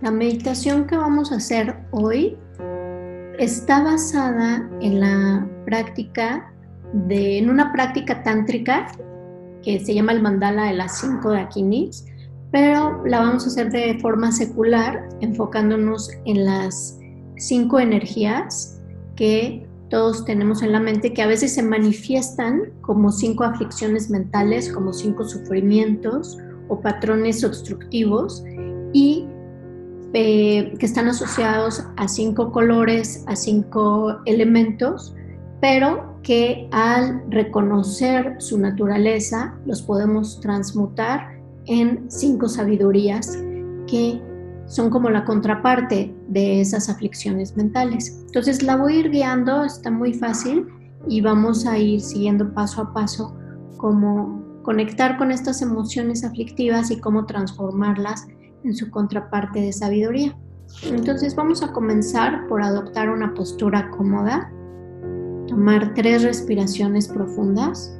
La meditación que vamos a hacer hoy está basada en la práctica de, en una práctica tántrica que se llama el mandala de las cinco dakinis, pero la vamos a hacer de forma secular, enfocándonos en las cinco energías que todos tenemos en la mente, que a veces se manifiestan como cinco aflicciones mentales, como cinco sufrimientos o patrones obstructivos y eh, que están asociados a cinco colores, a cinco elementos, pero que al reconocer su naturaleza los podemos transmutar en cinco sabidurías que son como la contraparte de esas aflicciones mentales. Entonces la voy a ir guiando, está muy fácil y vamos a ir siguiendo paso a paso cómo conectar con estas emociones aflictivas y cómo transformarlas en su contraparte de sabiduría. Entonces vamos a comenzar por adoptar una postura cómoda, tomar tres respiraciones profundas,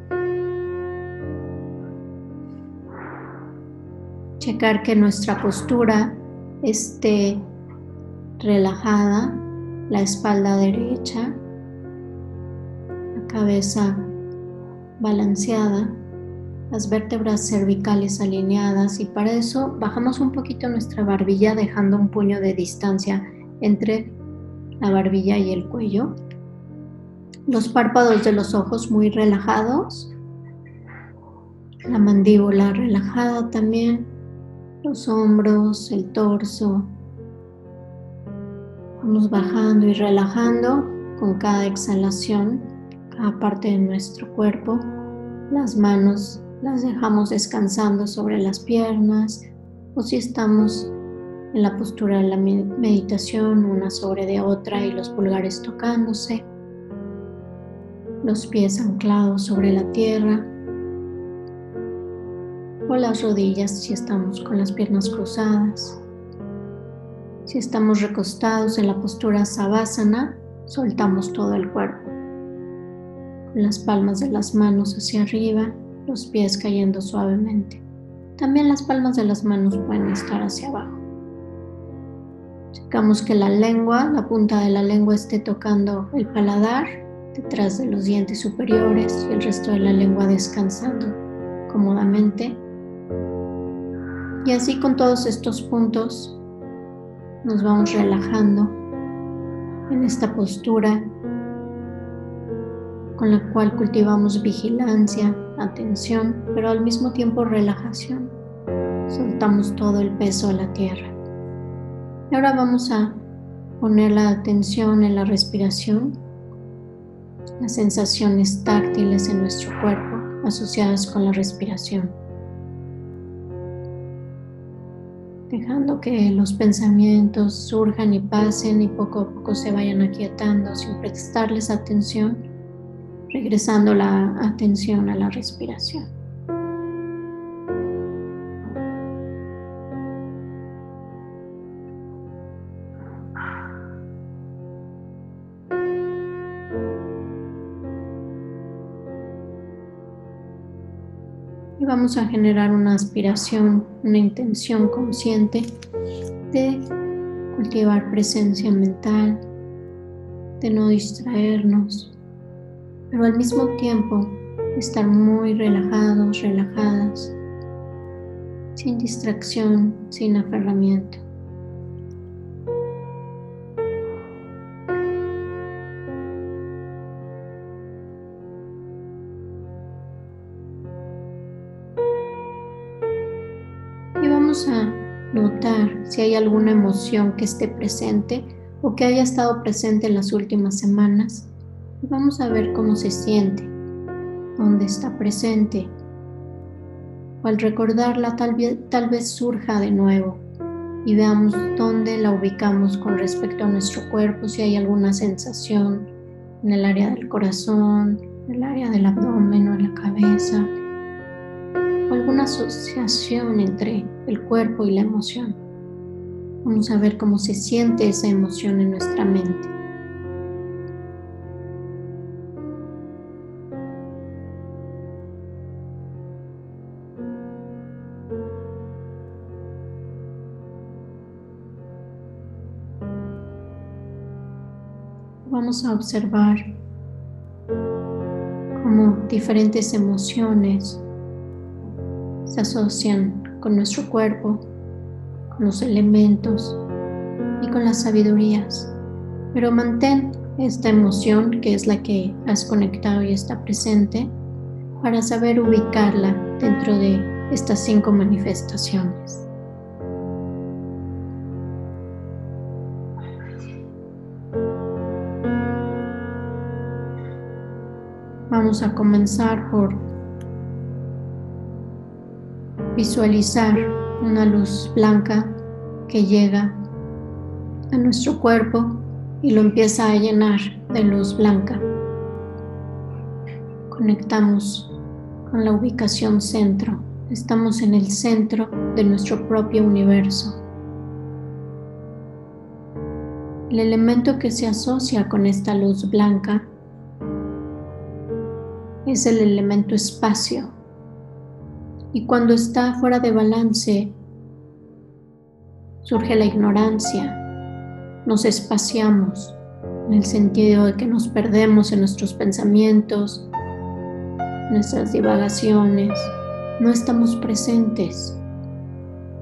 checar que nuestra postura esté relajada, la espalda derecha, la cabeza balanceada las vértebras cervicales alineadas y para eso bajamos un poquito nuestra barbilla dejando un puño de distancia entre la barbilla y el cuello. Los párpados de los ojos muy relajados. La mandíbula relajada también. Los hombros, el torso. Vamos bajando y relajando con cada exhalación cada parte de nuestro cuerpo. Las manos las dejamos descansando sobre las piernas o si estamos en la postura de la meditación, una sobre de otra y los pulgares tocándose, los pies anclados sobre la tierra o las rodillas si estamos con las piernas cruzadas. Si estamos recostados en la postura Savasana, soltamos todo el cuerpo. Con las palmas de las manos hacia arriba los pies cayendo suavemente. También las palmas de las manos pueden estar hacia abajo. Checamos que la lengua, la punta de la lengua esté tocando el paladar, detrás de los dientes superiores y el resto de la lengua descansando cómodamente. Y así con todos estos puntos nos vamos relajando en esta postura con la cual cultivamos vigilancia, atención, pero al mismo tiempo relajación. Soltamos todo el peso a la tierra. Y ahora vamos a poner la atención en la respiración, las sensaciones táctiles en nuestro cuerpo asociadas con la respiración. Dejando que los pensamientos surjan y pasen y poco a poco se vayan aquietando sin prestarles atención regresando la atención a la respiración. Y vamos a generar una aspiración, una intención consciente de cultivar presencia mental, de no distraernos, pero al mismo tiempo estar muy relajados, relajadas, sin distracción, sin aferramiento. Y vamos a notar si hay alguna emoción que esté presente o que haya estado presente en las últimas semanas Vamos a ver cómo se siente, dónde está presente. O al recordarla tal vez, tal vez surja de nuevo y veamos dónde la ubicamos con respecto a nuestro cuerpo, si hay alguna sensación en el área del corazón, en el área del abdomen o en la cabeza, o alguna asociación entre el cuerpo y la emoción. Vamos a ver cómo se siente esa emoción en nuestra mente. Vamos a observar cómo diferentes emociones se asocian con nuestro cuerpo, con los elementos y con las sabidurías. Pero mantén esta emoción que es la que has conectado y está presente para saber ubicarla dentro de estas cinco manifestaciones. Vamos a comenzar por visualizar una luz blanca que llega a nuestro cuerpo y lo empieza a llenar de luz blanca. Conectamos con la ubicación centro. Estamos en el centro de nuestro propio universo. El elemento que se asocia con esta luz blanca es el elemento espacio. Y cuando está fuera de balance, surge la ignorancia, nos espaciamos en el sentido de que nos perdemos en nuestros pensamientos, nuestras divagaciones, no estamos presentes,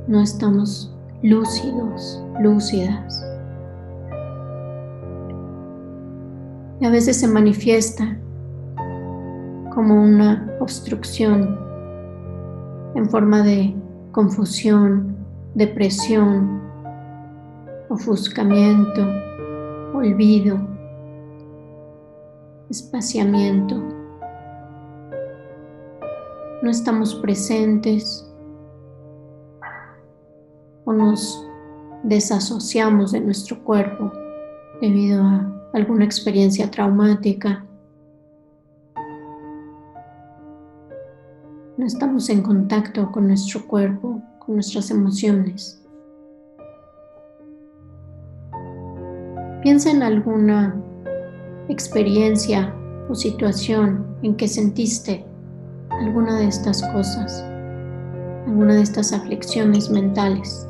no estamos lúcidos, lúcidas. Y a veces se manifiesta como una obstrucción en forma de confusión, depresión, ofuscamiento, olvido, espaciamiento. No estamos presentes o nos desasociamos de nuestro cuerpo debido a alguna experiencia traumática. No estamos en contacto con nuestro cuerpo, con nuestras emociones. Piensa en alguna experiencia o situación en que sentiste alguna de estas cosas, alguna de estas aflicciones mentales.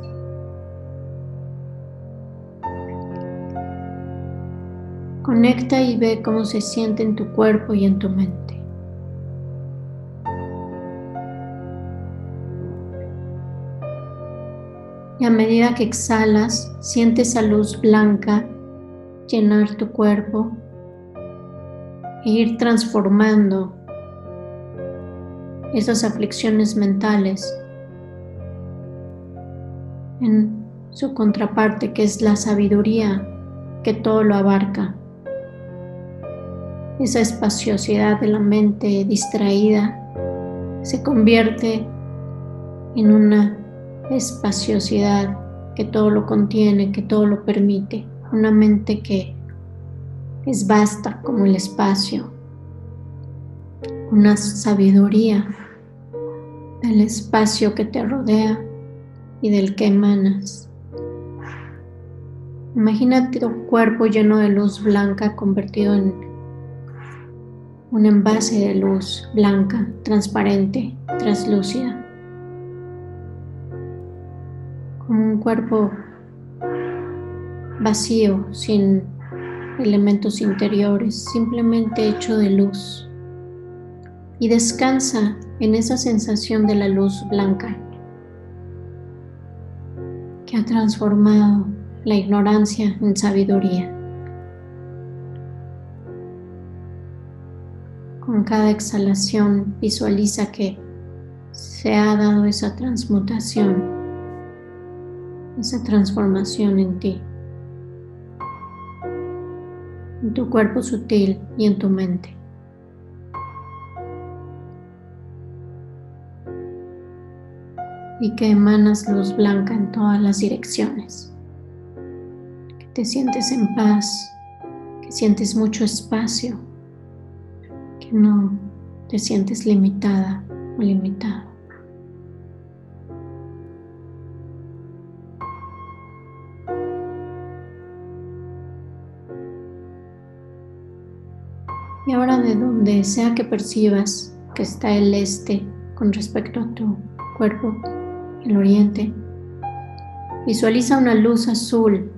Conecta y ve cómo se siente en tu cuerpo y en tu mente. Y a medida que exhalas, sientes esa luz blanca llenar tu cuerpo e ir transformando esas aflicciones mentales en su contraparte que es la sabiduría que todo lo abarca. Esa espaciosidad de la mente distraída se convierte en una espaciosidad que todo lo contiene, que todo lo permite una mente que es vasta como el espacio, una sabiduría del espacio que te rodea y del que emanas. Imagínate tu cuerpo lleno de luz blanca convertido en un envase de luz blanca, transparente, translúcida. Un cuerpo vacío, sin elementos interiores, simplemente hecho de luz. Y descansa en esa sensación de la luz blanca que ha transformado la ignorancia en sabiduría. Con cada exhalación visualiza que se ha dado esa transmutación, esa transformación en ti. en tu cuerpo sutil y en tu mente. Y que emanas luz blanca en todas las direcciones. Que te sientes en paz, que sientes mucho espacio, que no te sientes limitada o limitado. de donde sea que percibas que está el este con respecto a tu cuerpo, el oriente. Visualiza una luz azul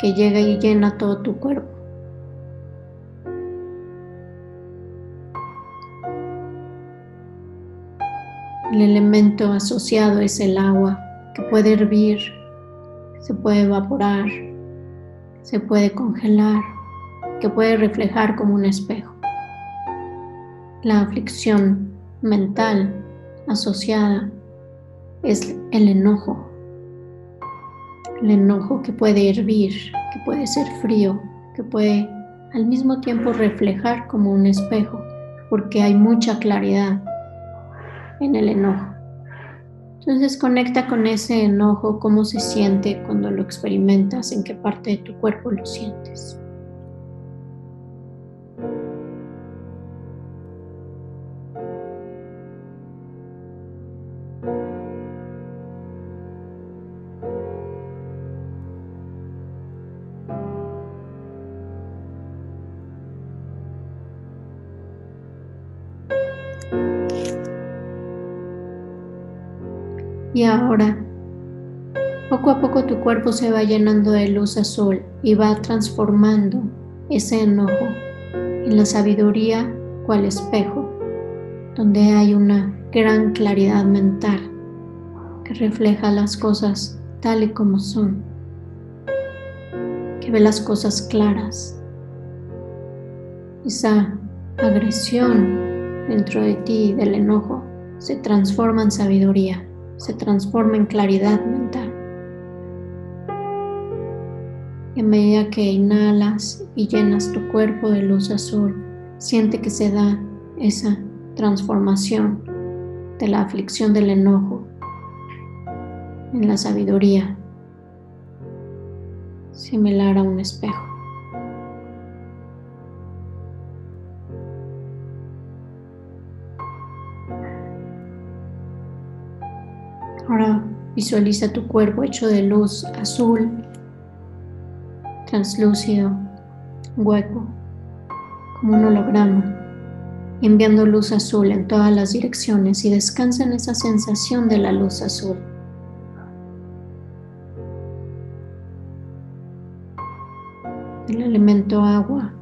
que llega y llena todo tu cuerpo. El elemento asociado es el agua, que puede hervir, se puede evaporar, se puede congelar, que puede reflejar como un espejo. La aflicción mental asociada es el enojo. El enojo que puede hervir, que puede ser frío, que puede al mismo tiempo reflejar como un espejo, porque hay mucha claridad en el enojo. Entonces conecta con ese enojo, cómo se siente cuando lo experimentas, en qué parte de tu cuerpo lo sientes. Y ahora, poco a poco tu cuerpo se va llenando de luz azul y va transformando ese enojo en la sabiduría cual espejo, donde hay una gran claridad mental que refleja las cosas tal y como son, que ve las cosas claras. Esa agresión dentro de ti del enojo se transforma en sabiduría se transforma en claridad mental. Y a medida que inhalas y llenas tu cuerpo de luz azul, siente que se da esa transformación de la aflicción del enojo en la sabiduría, similar a un espejo. Visualiza tu cuerpo hecho de luz azul, translúcido, hueco, como un holograma, enviando luz azul en todas las direcciones y descansa en esa sensación de la luz azul. El elemento agua,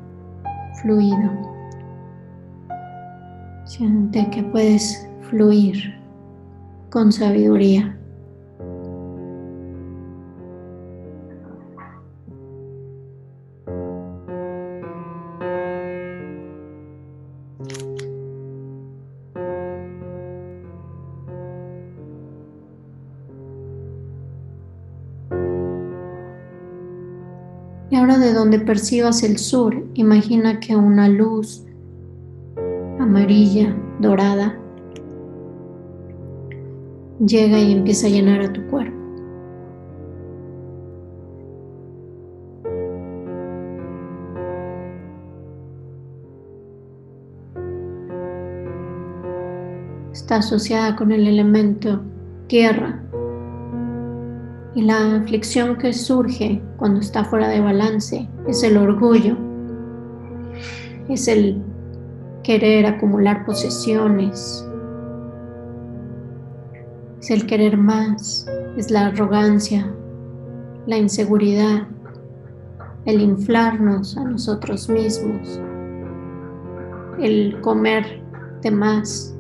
fluido. Siente que puedes fluir con sabiduría. Donde percibas el sur, imagina que una luz amarilla, dorada, llega y empieza a llenar a tu cuerpo. Está asociada con el elemento tierra y la aflicción que surge cuando está fuera de balance es el orgullo, es el querer acumular posesiones, es el querer más, es la arrogancia, la inseguridad, el inflarnos a nosotros mismos, el comer de más.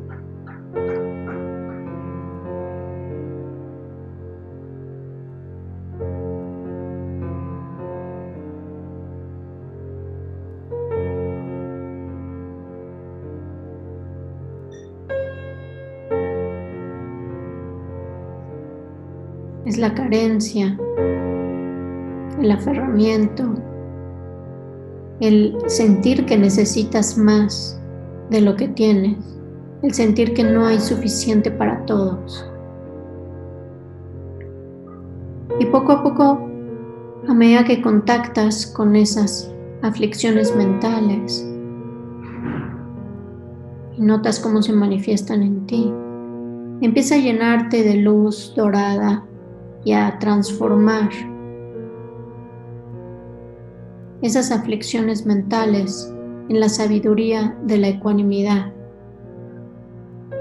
La carencia, el aferramiento, el sentir que necesitas más de lo que tienes, el sentir que no hay suficiente para todos. Y poco a poco, a medida que contactas con esas aflicciones mentales y notas cómo se manifiestan en ti, empieza a llenarte de luz dorada y a transformar esas aflicciones mentales en la sabiduría de la ecuanimidad,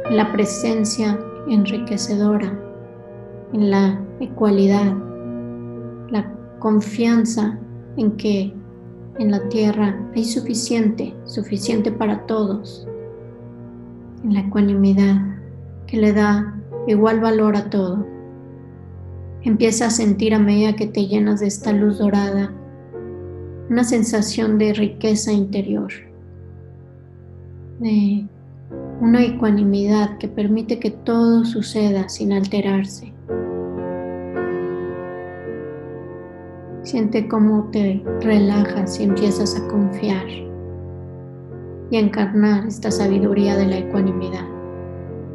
en la presencia enriquecedora, en la ecualidad, la confianza en que en la tierra hay suficiente, suficiente para todos, en la ecuanimidad que le da igual valor a todo. Empieza a sentir a medida que te llenas de esta luz dorada una sensación de riqueza interior, de una ecuanimidad que permite que todo suceda sin alterarse. Siente cómo te relajas y empiezas a confiar y a encarnar esta sabiduría de la ecuanimidad.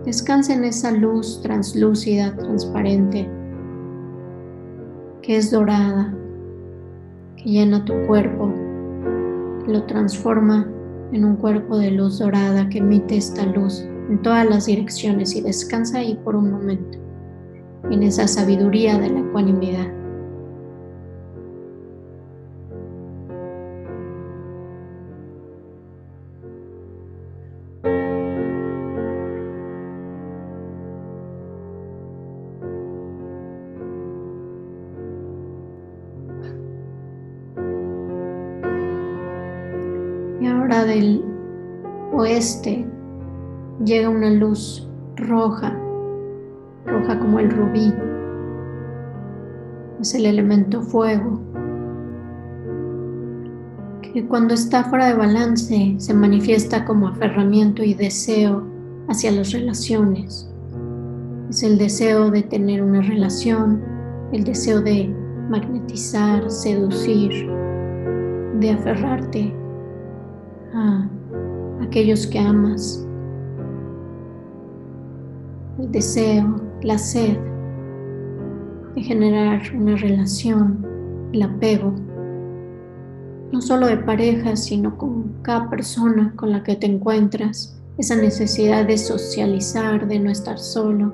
Descansa en esa luz translúcida, transparente, que es dorada, que llena tu cuerpo, lo transforma en un cuerpo de luz dorada que emite esta luz en todas las direcciones y descansa ahí por un momento, en esa sabiduría de la ecuanimidad. Del oeste llega una luz roja, roja como el rubí. Es el elemento fuego, que cuando está fuera de balance se manifiesta como aferramiento y deseo hacia las relaciones. Es el deseo de tener una relación, el deseo de magnetizar, seducir, de aferrarte a aquellos que amas. El deseo, la sed de generar una relación, el apego, no solo de pareja, sino con cada persona con la que te encuentras, esa necesidad de socializar, de no estar solo,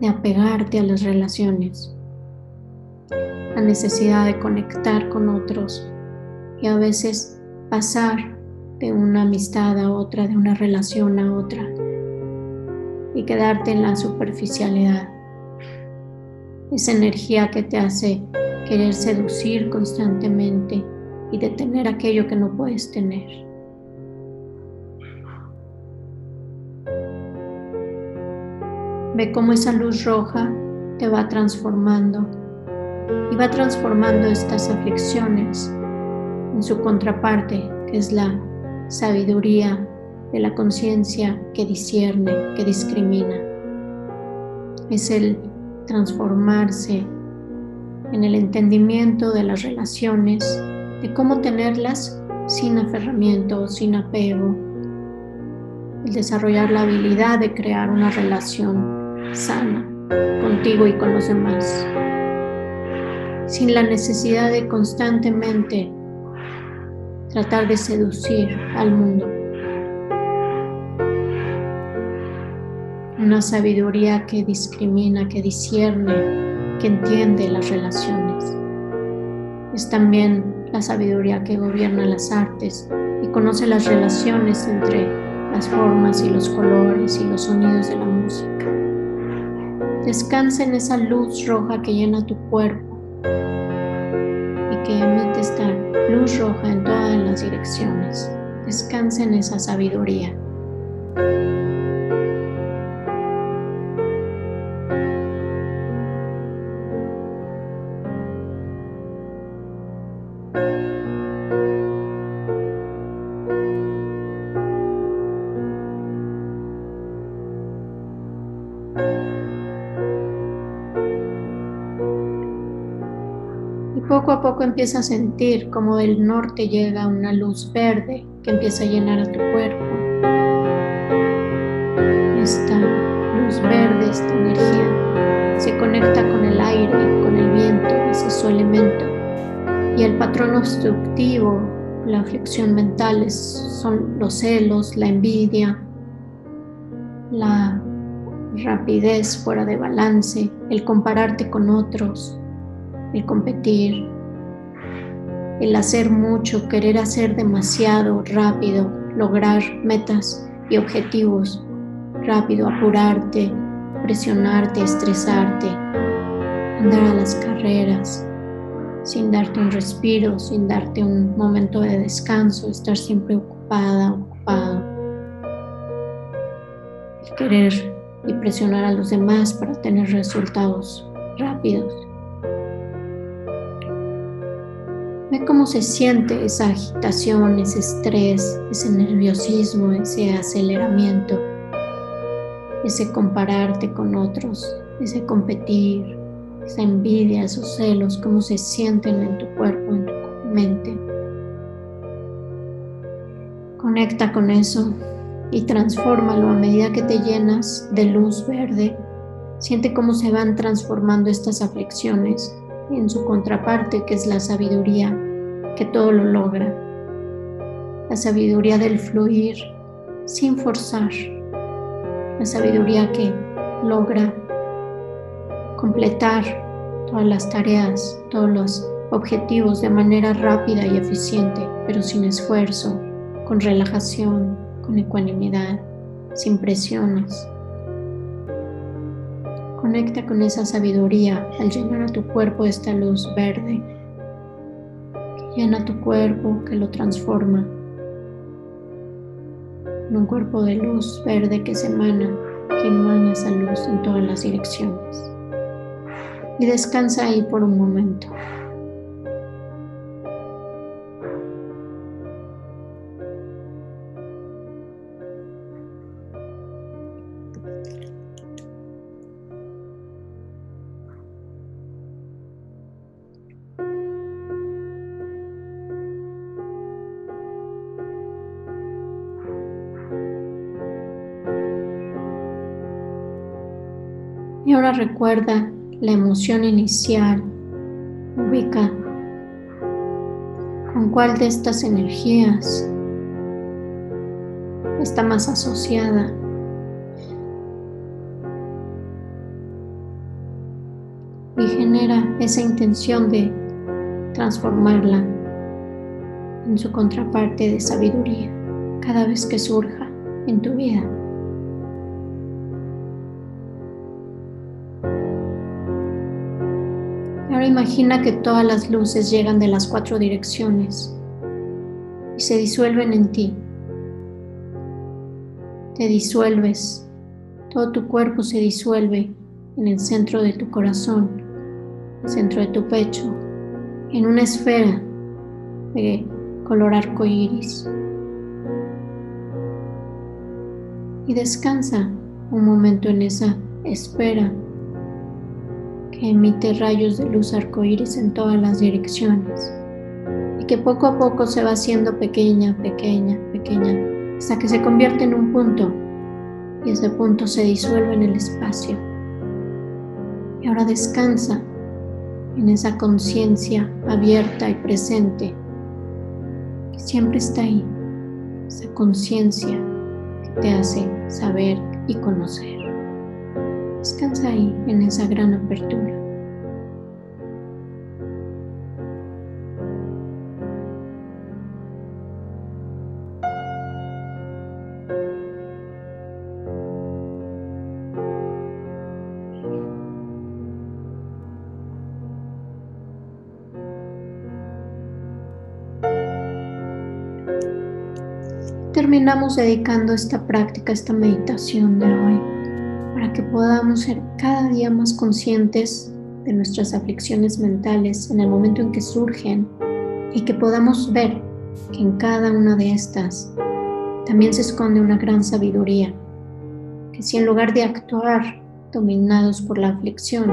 de apegarte a las relaciones, la necesidad de conectar con otros y a veces pasar de una amistad a otra, de una relación a otra, y quedarte en la superficialidad. Esa energía que te hace querer seducir constantemente y detener aquello que no puedes tener. Ve cómo esa luz roja te va transformando y va transformando estas aflicciones en su contraparte, que es la sabiduría de la conciencia que discierne, que discrimina. Es el transformarse en el entendimiento de las relaciones, de cómo tenerlas sin aferramiento, sin apego, el desarrollar la habilidad de crear una relación sana contigo y con los demás, sin la necesidad de constantemente tratar de seducir al mundo. Una sabiduría que discrimina, que discierne, que entiende las relaciones. Es también la sabiduría que gobierna las artes y conoce las relaciones entre las formas y los colores y los sonidos de la música. Descansa en esa luz roja que llena tu cuerpo que emite esta luz roja en todas las direcciones. Descansa en esa sabiduría. Empieza a sentir como del norte llega una luz verde que empieza a llenar a tu cuerpo. Esta luz verde, esta energía, se conecta con el aire, con el viento, ese es su elemento. Y el patrón obstructivo, la aflicción mental, son los celos, la envidia, la rapidez fuera de balance, el compararte con otros, el competir, el hacer mucho, querer hacer demasiado rápido, lograr metas y objetivos rápido, apurarte, presionarte, estresarte, andar a las carreras sin darte un respiro, sin darte un momento de descanso, estar siempre ocupada, ocupado. El querer y presionar a los demás para tener resultados rápidos. Ve cómo se siente esa agitación, ese estrés, ese nerviosismo, ese aceleramiento, ese compararte con otros, ese competir, esa envidia, esos celos, cómo se sienten en tu cuerpo, en tu mente. Conecta con eso y transfórmalo a medida que te llenas de luz verde. Siente cómo se van transformando estas aflicciones en su contraparte, que es la sabiduría, que todo lo logra. La sabiduría del fluir sin forzar. La sabiduría que logra completar todas las tareas, todos los objetivos de manera rápida y eficiente, pero sin esfuerzo, con relajación, con ecuanimidad, sin presiones. Conecta con esa sabiduría al llenar a tu cuerpo esta luz verde que llena tu cuerpo, que lo transforma en un cuerpo de luz verde que se emana, que emana esa luz en todas las direcciones y descansa ahí por un momento. Y ahora recuerda la emoción inicial, ubica con cuál de estas energías está más asociada. Y genera esa intención de transformarla en su contraparte de sabiduría cada vez que surja en tu vida. Imagina que todas las luces llegan de las cuatro direcciones y se disuelven en ti. Te disuelves, todo tu cuerpo se disuelve en el centro de tu corazón, centro de tu pecho, en una esfera de color arco iris. Y descansa un momento en esa espera emite rayos de luz arcoíris en todas las direcciones y que poco a poco se va haciendo pequeña, pequeña, pequeña, hasta que se convierte en un punto y ese punto se disuelve en el espacio. Y ahora descansa en esa conciencia abierta y presente que siempre está ahí, esa conciencia que te hace saber y conocer. Descansa ahí en esa gran apertura. terminamos dedicando esta práctica, esta meditación de hoy que podamos ser cada día más conscientes de nuestras aflicciones mentales en el momento en que surgen y que podamos ver que en cada una de estas también se esconde una gran sabiduría, que si en lugar de actuar dominados por la aflicción,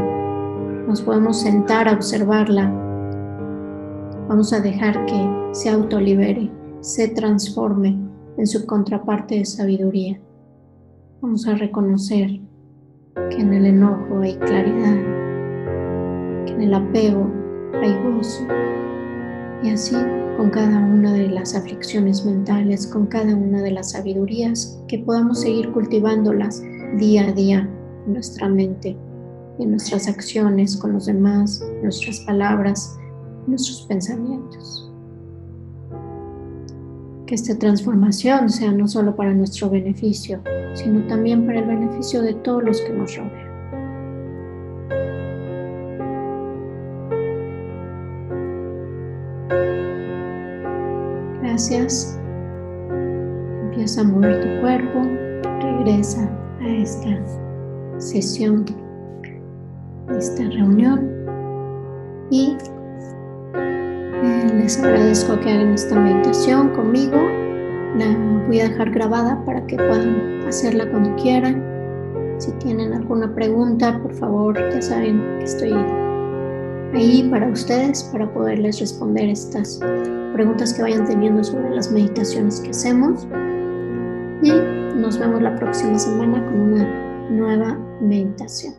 nos podemos sentar a observarla, vamos a dejar que se autolibere, se transforme en su contraparte de sabiduría. Vamos a reconocer que en el enojo hay claridad, que en el apego hay gozo. Y así con cada una de las aflicciones mentales, con cada una de las sabidurías, que podamos seguir cultivándolas día a día en nuestra mente, en nuestras acciones con los demás, nuestras palabras, nuestros pensamientos que esta transformación sea no solo para nuestro beneficio, sino también para el beneficio de todos los que nos rodean. Gracias. Empieza a mover tu cuerpo, regresa a esta sesión, esta reunión. Y eh, les agradezco que hagan esta meditación conmigo. La voy a dejar grabada para que puedan hacerla cuando quieran. Si tienen alguna pregunta, por favor, ya saben que estoy ahí para ustedes para poderles responder estas preguntas que vayan teniendo sobre las meditaciones que hacemos. Y nos vemos la próxima semana con una nueva meditación.